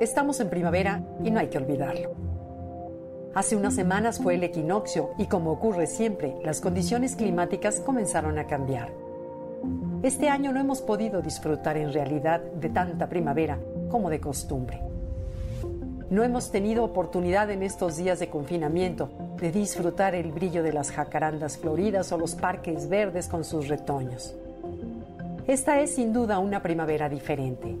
Estamos en primavera y no hay que olvidarlo. Hace unas semanas fue el equinoccio y como ocurre siempre, las condiciones climáticas comenzaron a cambiar. Este año no hemos podido disfrutar en realidad de tanta primavera como de costumbre. No hemos tenido oportunidad en estos días de confinamiento de disfrutar el brillo de las jacarandas floridas o los parques verdes con sus retoños. Esta es sin duda una primavera diferente,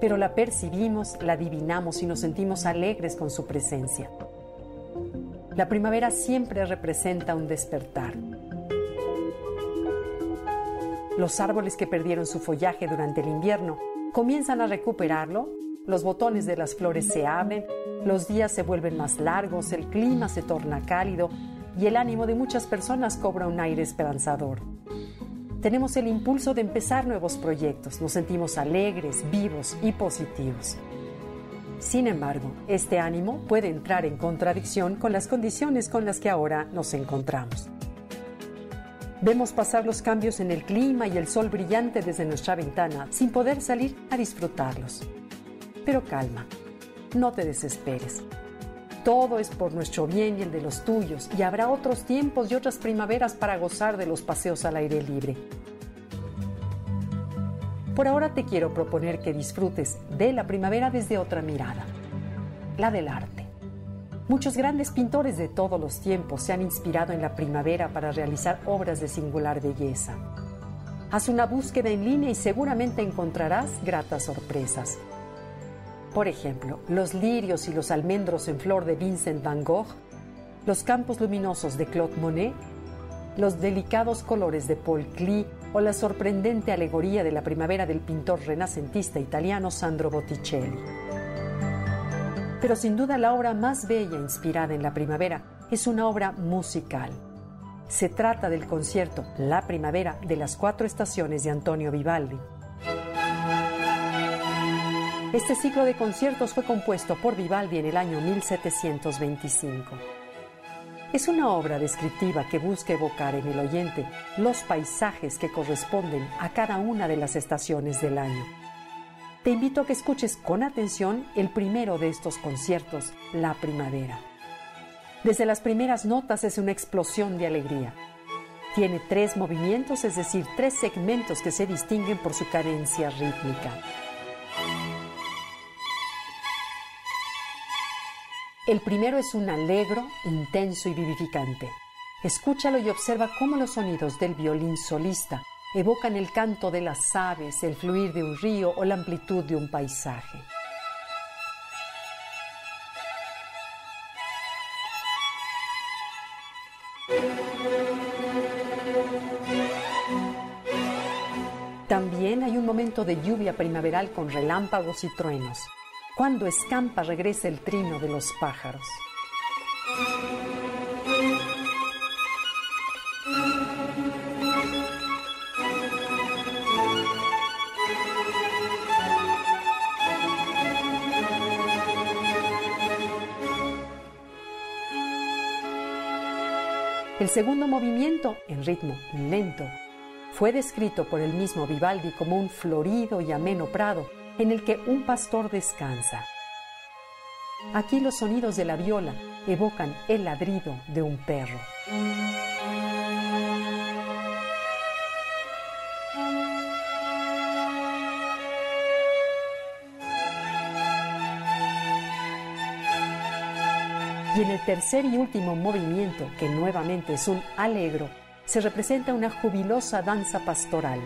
pero la percibimos, la adivinamos y nos sentimos alegres con su presencia. La primavera siempre representa un despertar. Los árboles que perdieron su follaje durante el invierno comienzan a recuperarlo, los botones de las flores se abren, los días se vuelven más largos, el clima se torna cálido y el ánimo de muchas personas cobra un aire esperanzador tenemos el impulso de empezar nuevos proyectos, nos sentimos alegres, vivos y positivos. Sin embargo, este ánimo puede entrar en contradicción con las condiciones con las que ahora nos encontramos. Vemos pasar los cambios en el clima y el sol brillante desde nuestra ventana sin poder salir a disfrutarlos. Pero calma, no te desesperes. Todo es por nuestro bien y el de los tuyos, y habrá otros tiempos y otras primaveras para gozar de los paseos al aire libre. Por ahora te quiero proponer que disfrutes de la primavera desde otra mirada, la del arte. Muchos grandes pintores de todos los tiempos se han inspirado en la primavera para realizar obras de singular belleza. Haz una búsqueda en línea y seguramente encontrarás gratas sorpresas. Por ejemplo, los lirios y los almendros en flor de Vincent van Gogh, los campos luminosos de Claude Monet, los delicados colores de Paul Klee o la sorprendente alegoría de la primavera del pintor renacentista italiano Sandro Botticelli. Pero sin duda la obra más bella inspirada en la primavera es una obra musical. Se trata del concierto La Primavera de las Cuatro Estaciones de Antonio Vivaldi. Este ciclo de conciertos fue compuesto por Vivaldi en el año 1725. Es una obra descriptiva que busca evocar en el oyente los paisajes que corresponden a cada una de las estaciones del año. Te invito a que escuches con atención el primero de estos conciertos, La Primavera. Desde las primeras notas es una explosión de alegría. Tiene tres movimientos, es decir, tres segmentos que se distinguen por su cadencia rítmica. El primero es un alegro, intenso y vivificante. Escúchalo y observa cómo los sonidos del violín solista evocan el canto de las aves, el fluir de un río o la amplitud de un paisaje. También hay un momento de lluvia primaveral con relámpagos y truenos. Cuando escampa regresa el trino de los pájaros. El segundo movimiento, en ritmo lento, fue descrito por el mismo Vivaldi como un florido y ameno prado en el que un pastor descansa. Aquí los sonidos de la viola evocan el ladrido de un perro. Y en el tercer y último movimiento, que nuevamente es un alegro, se representa una jubilosa danza pastoral.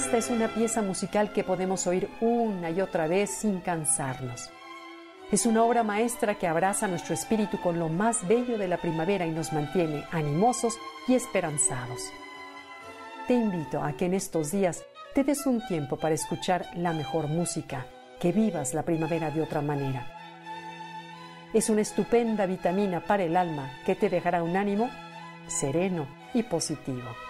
Esta es una pieza musical que podemos oír una y otra vez sin cansarnos. Es una obra maestra que abraza nuestro espíritu con lo más bello de la primavera y nos mantiene animosos y esperanzados. Te invito a que en estos días te des un tiempo para escuchar la mejor música, que vivas la primavera de otra manera. Es una estupenda vitamina para el alma que te dejará un ánimo sereno y positivo.